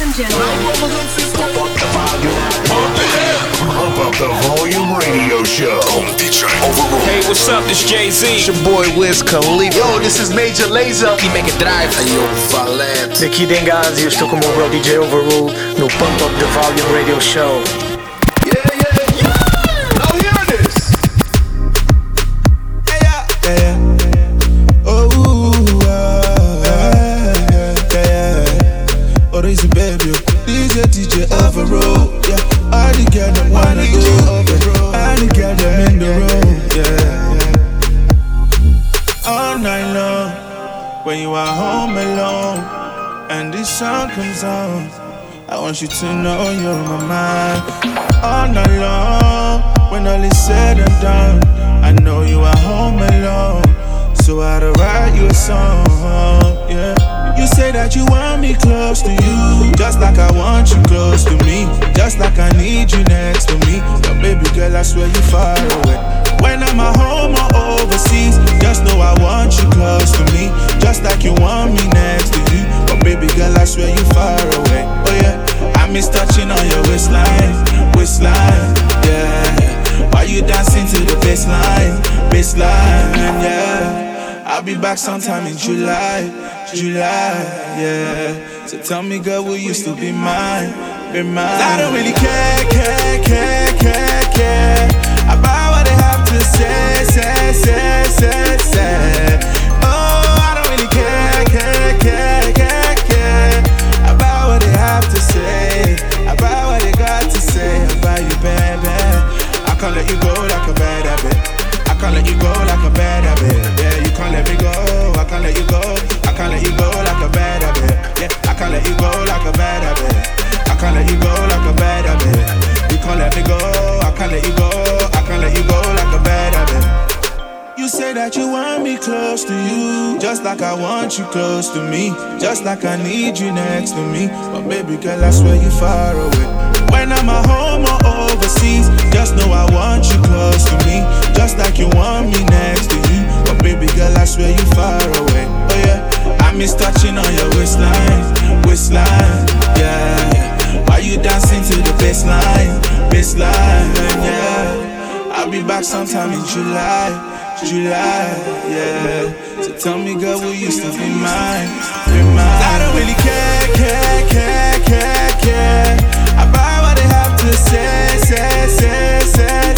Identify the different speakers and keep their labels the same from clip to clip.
Speaker 1: Ladies and gentlemen.
Speaker 2: Pump up the volume radio show.
Speaker 3: Hey, what's up? This Jay Z.
Speaker 4: It's your boy Wiz Khalifa.
Speaker 5: Yo, this is Major Lazer.
Speaker 4: E Mega Drive.
Speaker 2: Ayo, Valente.
Speaker 6: Daqui Dengazi, eu estou com o meu bro DJ Overrule no Pump Up the Volume Radio Show.
Speaker 7: You to know you're my mind all night long. When all is said and done, I know you are home alone. So I'd write you a song, yeah. You say that you want me close to you, just like I want you close to me, just like I need you next to me. But baby girl, I swear you far away. I'm at home or overseas, just know I want you close to me, just like you want me next to you. But baby girl, I swear you far away. Oh yeah, I miss touching on your waistline, waistline, yeah. Why you dancing to the baseline, baseline, yeah. I'll be back sometime in July, July, yeah. So tell me, girl, will you still be mine, be mine? I don't really care, care, care, care, care Oh, I don't really care, care, care, care, care about what they have to say, about what they got to say about you, baby. I can't let you go like a bad habit. I can't let you go like a bad habit. Yeah, you can't let me go. I can't let like I want you close to me, just like I need you next to me. But baby girl, I swear you far away. When I'm at home or overseas, just know I want you close to me, just like you want me next to you. But baby girl, I swear you far away. Oh yeah, I miss touching on your waistline, waistline, yeah. Why you dancing to the baseline, baseline, yeah. I'll be back sometime in July. July, yeah. So tell me, girl, will you still be mine? Be mine? I don't really care, care, care, care, care about what they have to say, say, say, say, say.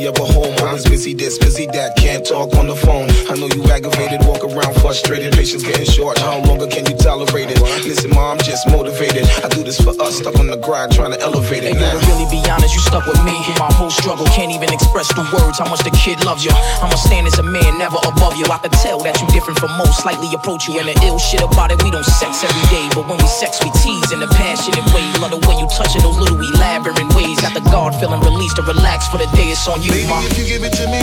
Speaker 8: Hardly ever home. Always busy this, busy that, talk on the phone. I know you aggravated, walk around frustrated, patience getting short. How longer can you tolerate it? Listen, ma, I'm just motivated. I do this for us, stuck on the grind, trying to elevate it
Speaker 9: And
Speaker 8: now.
Speaker 9: to really be honest, you stuck with me my whole struggle. Can't even express the words how much the kid loves you. I'ma stand as a man, never above you. I can tell that you different from most, slightly approach you. And the ill shit about it, we don't sex every day. But when we sex, we tease in a passionate way. Love the way you touch it, those little elaborate ways. Got the guard feeling released to relax for the day it's on you,
Speaker 10: Baby,
Speaker 9: ma.
Speaker 10: if you give it to me,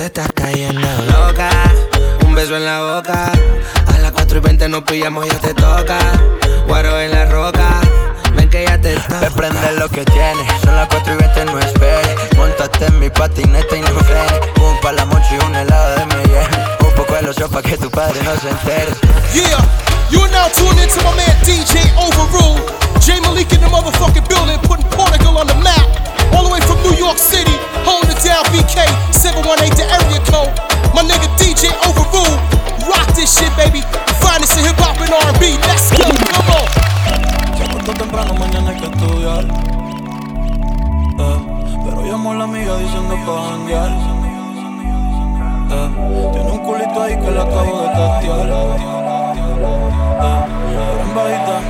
Speaker 11: te
Speaker 1: estás cayendo loca. Un beso en la boca. A las 4 y 20 nos pillamos, ya te toca. Guaro en la roca. Ven que ya te toca.
Speaker 12: Me prende lo que tienes. Son las 4 y 20, no esperes. Montate en mi patineta y no frenes. Un pa la palamocho y un helado de miel. Un poco de loción pa' que tu padre no se entere.
Speaker 13: Yeah, you're now tuned into my man DJ Overrule. J Malik in the motherfucking building, putting Portugal on the map. All the way from New York City, holding it down BK, 718 the area code. My nigga DJ Overrule, rock this shit, baby. Finest in hip hop and R&B, let's go, come on.
Speaker 14: Eh, Llamó a la amiga diciendo pa' janguear. Eh, tiene un culito ahí que acabo de. Eh,
Speaker 15: eh en bajita,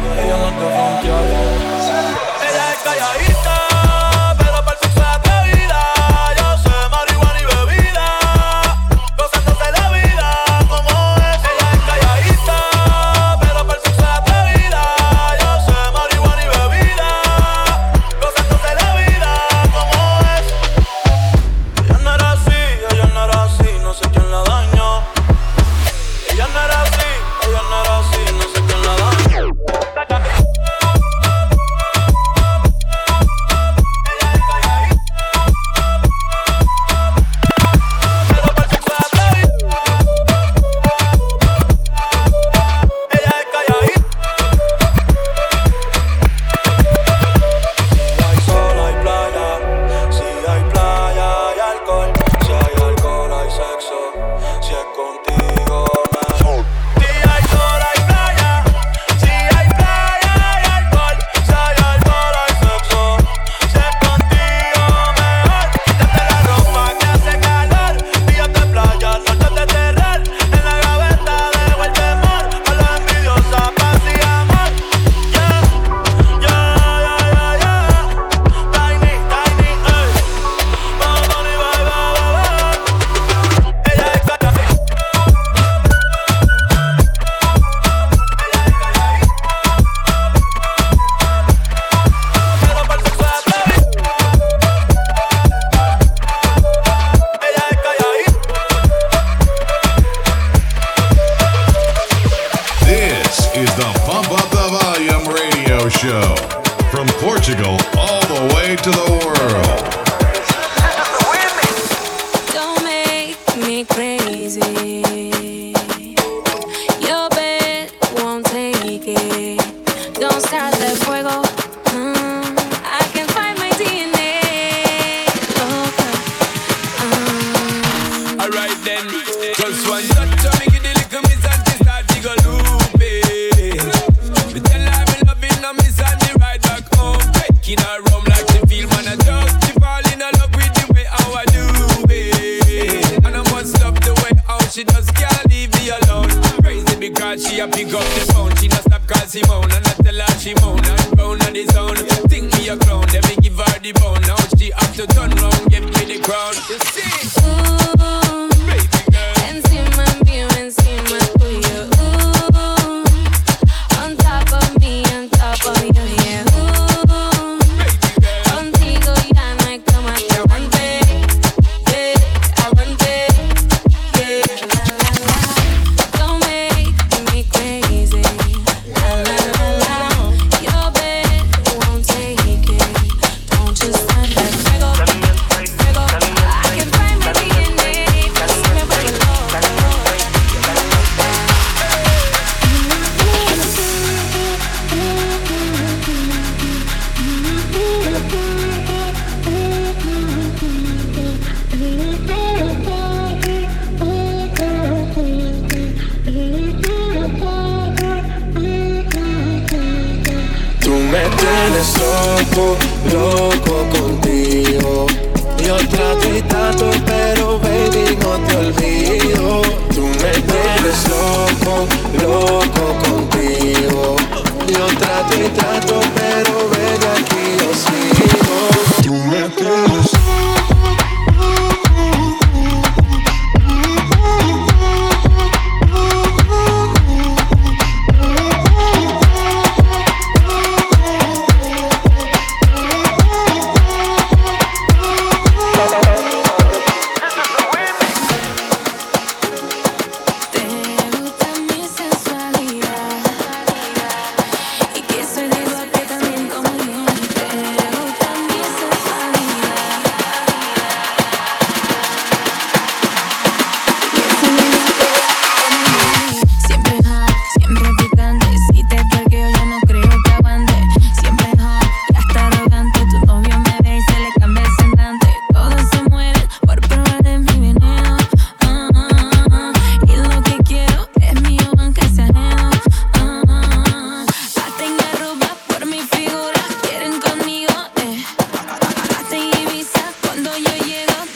Speaker 15: cuando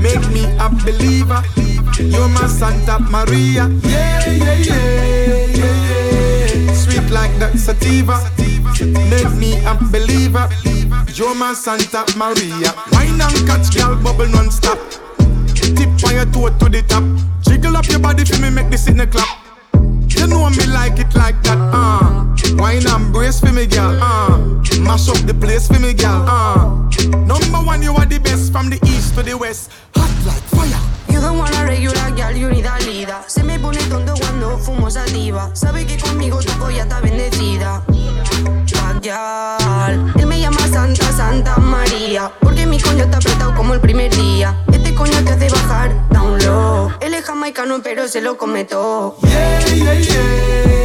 Speaker 10: Make me a believer. You're my Santa Maria. Yeah, yeah, yeah, yeah. Sweet like that sativa. Make me a believer. You're my Santa Maria. Wine and catch, girl, bubble non-stop. Tip on your toe to the top. Jiggle up your body for me, make this in the clap. You know me like it like that, uh. Wine and brace for me, girl, uh. Mash up the place for me, girl, uh. Number one, you are the best from the east to the west. Hot like fire.
Speaker 16: You don't wanna regular girl, you need a leader. Se me pone tonto cuando fumo sativa. Sabe que conmigo tu ya está bendecida. Él me llama Santa, Santa María. Porque mi coño está apretado como el primer día. Este coño te hace bajar down low. Él es jamaicano, pero se lo come todo.
Speaker 10: Yeah, yeah, yeah,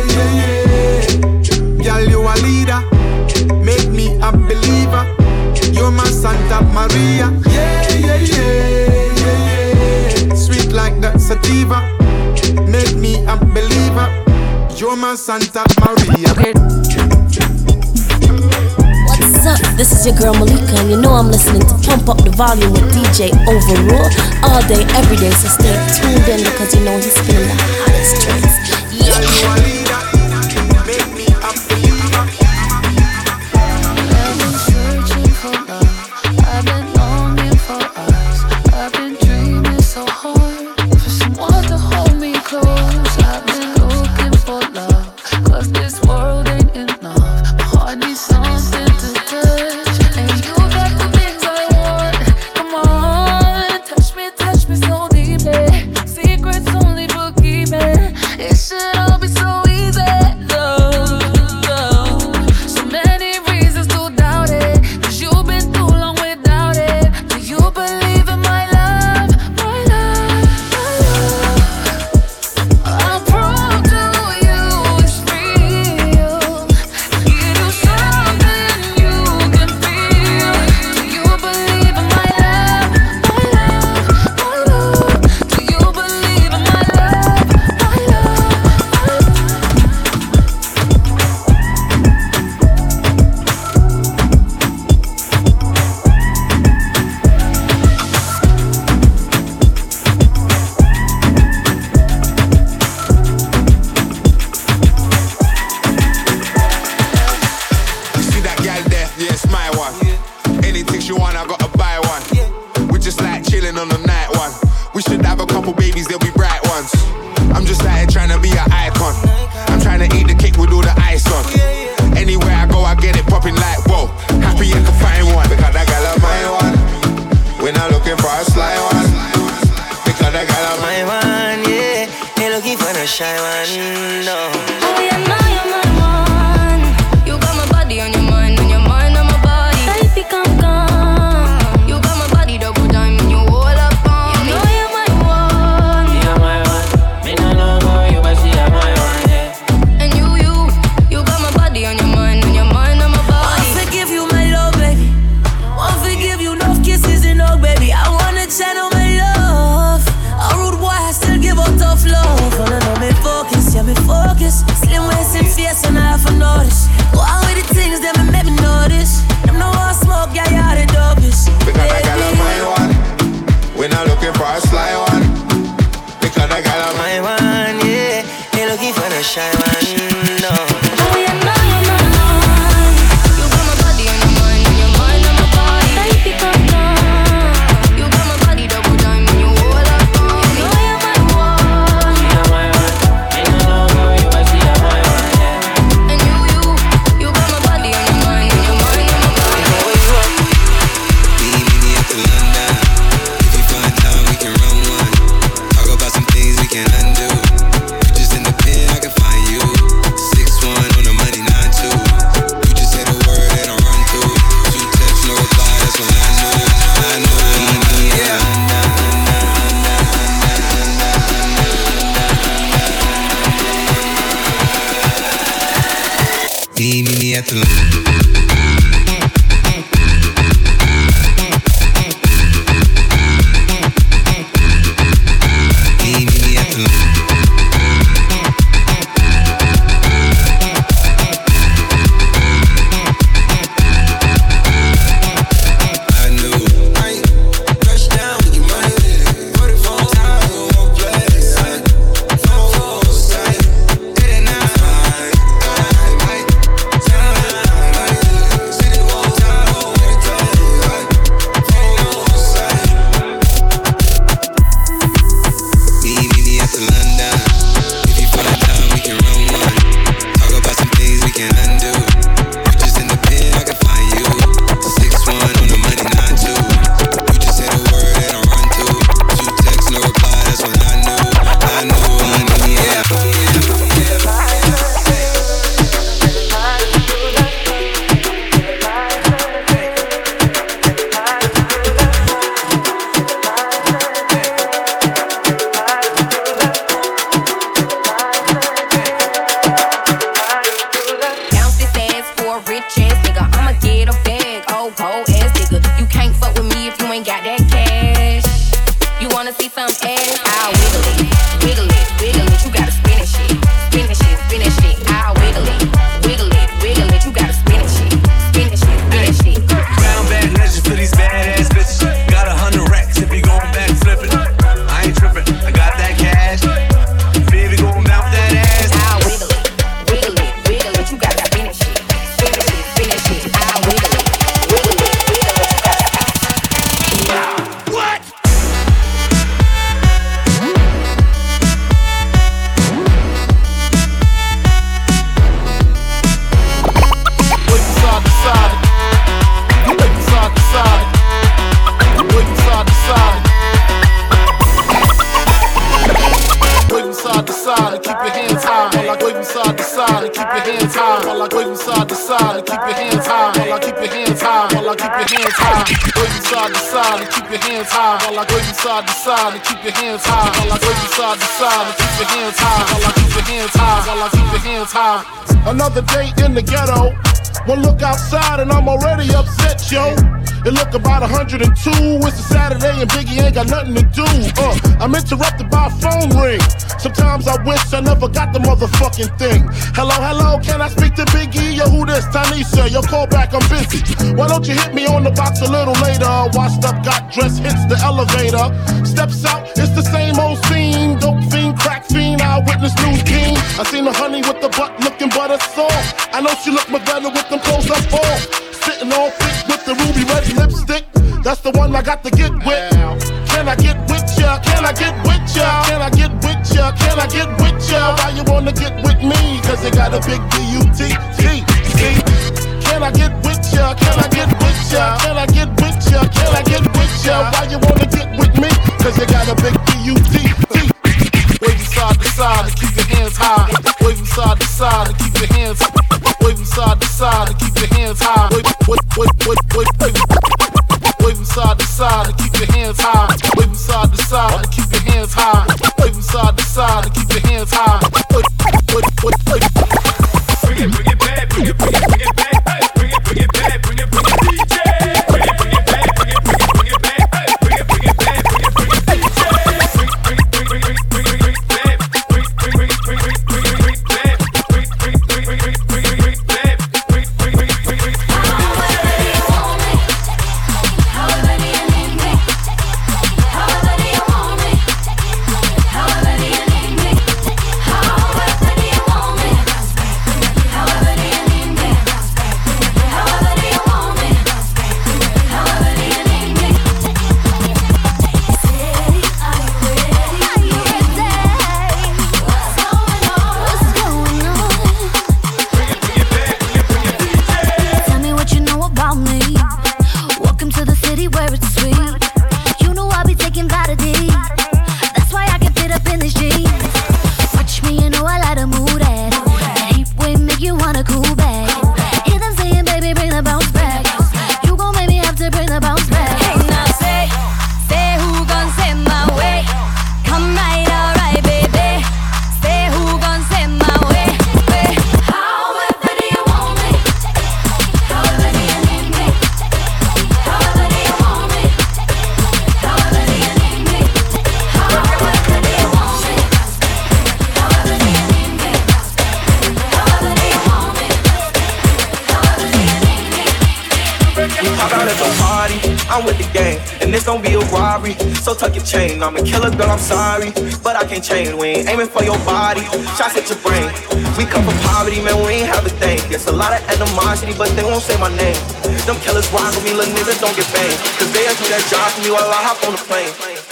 Speaker 10: yeah, yeah. Girl, you
Speaker 17: your girl Malika, and you know I'm listening to Pump Up the Volume with DJ Overrule all day, every day. So stay tuned in because you know he's spinning the hottest tracks.
Speaker 18: Yeah.
Speaker 5: hands high while I go from side to side and keep your hands high. While I keep your hands high. While I keep your hands high. Go from side to side and keep your hands high. While I go from side to side and keep your hands high. While I go from side to side and keep your hands high. While I keep your hands high. While I keep your hands high. Another day in the ghetto. One look outside and I'm already upset, yo. It look about 102. It's a Saturday and Biggie ain't got nothing to do. Uh, I'm interrupted by a phone ring. Sometimes I wish I never got the motherfucking thing. Hello, hello, can I speak to Biggie? Yo, who this? Tanisha, yo, call back, I'm busy. Why don't you hit me on the box a little later? Washed up, got dressed, hits the elevator. Steps out, it's the same old scene. Dope fiend crack fiend. I witness new king. I seen the honey with the butt looking butter soft. I know she look my better with them clothes up on. Sitting all thick with the ruby red lipstick. That's the one I got to get with. Can I get with ya? Can I get with ya? Can I get with ya? Can I get with ya? Why you wanna get with me? Cause got a big D-U-T-T. Can I get with ya? Can I get with ya? Can I get with ya? Can I get with ya? Why you wanna get with me? Cause it got a big D-U-T-T. High. Wave from side to side and keep your hands Wave from side to side and keep your hands high. Wave, wave, wave, wave, wave, wave. Wave from side to side and keep your hands high. Wave from side to side and keep your hands high. Wave from side to side and keep your hands high.
Speaker 19: Robbery. So tuck your chain, I'm a killer, girl, I'm sorry, but I can't change. We ain't aiming for your body, shots at your brain. We come from poverty, man, we ain't have a thing. There's a lot of animosity, but they won't say my name. Them killers rock with me, little niggas don't get banged. Cause they'll do that job for me while I hop on the plane.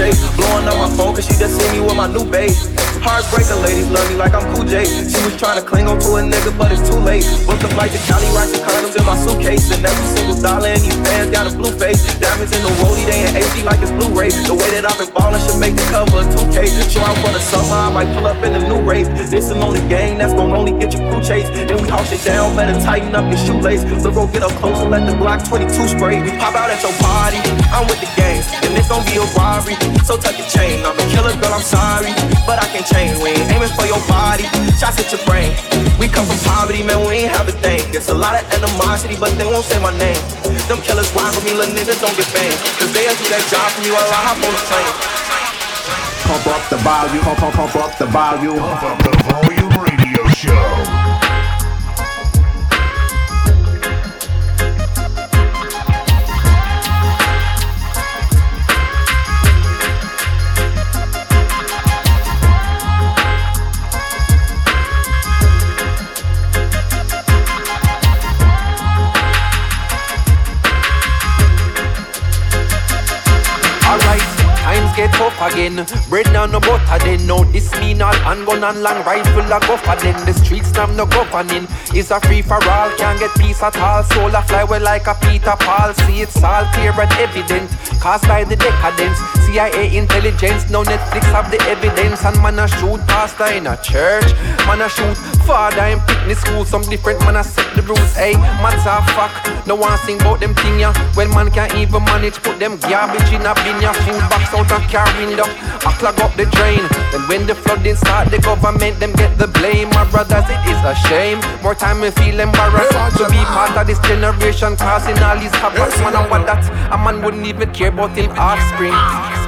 Speaker 19: A. Blowing up my phone cause she just see me with my new babe. Heartbreaker ladies love me like I'm Cool J. She was trying to cling on to a nigga, but it's too late. Booked a flight to Cali, rice and condoms in my suitcase. And every single dollar in these bands got a blue face. Diamonds in the rollie, they in HD like it's Blu-ray. The way that I've been ballin' should make the cover of 2K. Show out for the summer, I might pull up in the new race. This is only game that's gon' only get your crew chased. Then we house it down, better tighten up your shoelace. So go get up close and let the Glock 22 spray. We pop out at your party, I'm with the gang. And it's gon' be a robbery. So tuck your chain, I'm a killer, girl, I'm sorry. But I can't change, we ain't aiming for your body. Shots at your brain. We come from poverty, man, we ain't have a thing. There's a lot of animosity, but they won't say my name. Them killers rock with me, little niggas don't get banged. Cause they'll do that job for me while I hop on the plane.
Speaker 20: Pump up the volume, pump, pump, pump up the volume. Pump up the volume radio show.
Speaker 21: Again. Bread now no butter then. No this mean all handgun and long rifle a go for then. The streets now no governing. It's a free for all, can't get peace at all. Soul a fly like a Peter Paul. See it's all clear and evident. Caused by the decadence. CIA intelligence, no Netflix have the evidence. And man a shoot pastor in a church. Man a shoot father in picnic school. Some different man a set the rules. Hey, matter of fact, no one sing about them thing ya. Well man can't even manage put them garbage in a bin ya. Food box out a car window. I clog up the drain. Then when the flooding start, the government them get the blame. My brothers, it is a shame. More time me feel embarrassed to be part of this generation causing all these havoc. Man, and what that a man wouldn't even care about him offspring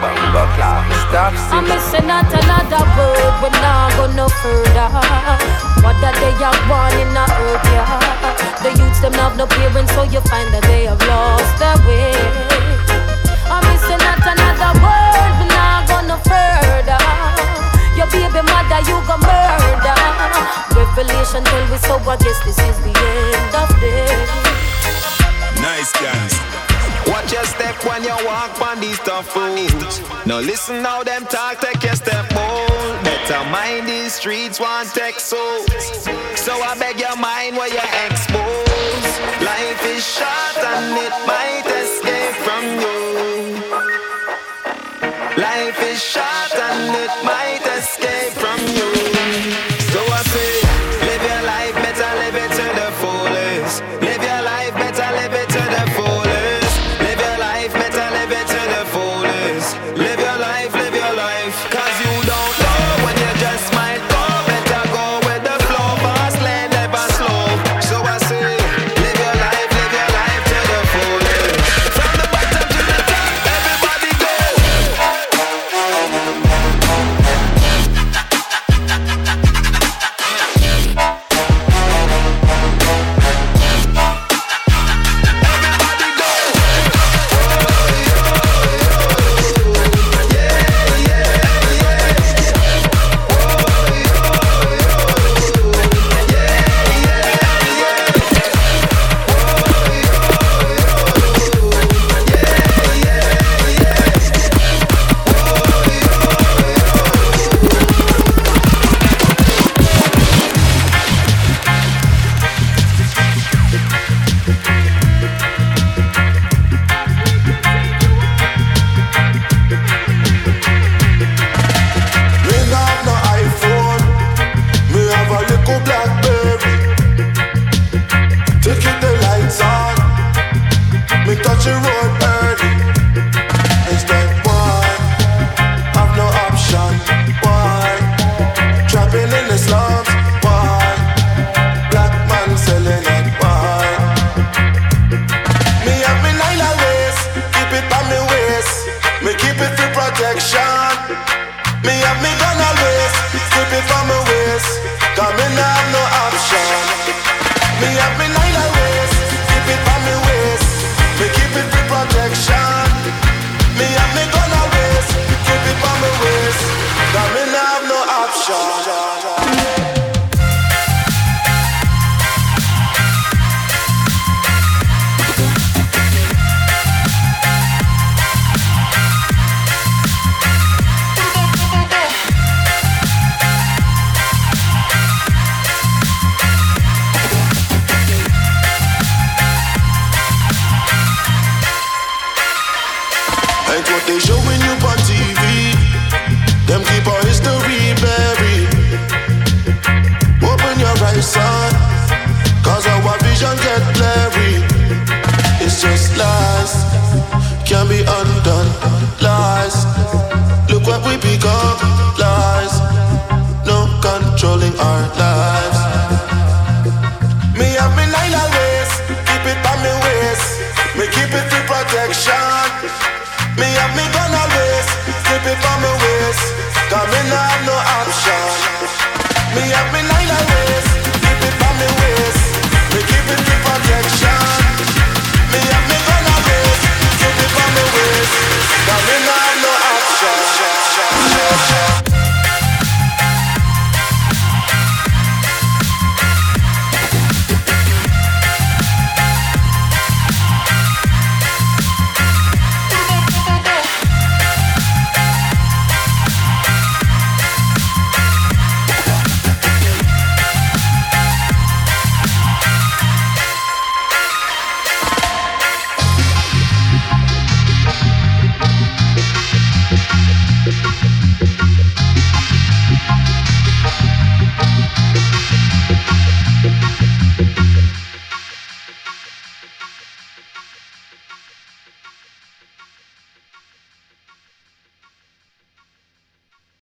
Speaker 21: bumper clock stop
Speaker 22: I'm missing out another word We're not going no further. What Mother they are one in a earth, yeah The youths them have no parents So you find that they have lost their way. I'm missing out another word We're not going no further. Your baby mother you go murder Revelation tell we so I guess this is the end of this
Speaker 23: nice guys. Watch your step when you walk on these tough roads. Now listen how them talk, take your step bold. Better mind these streets, one take. So I beg your mind where you expose. Life is short and it might escape from you. Life is short and it might escape from
Speaker 24: be up and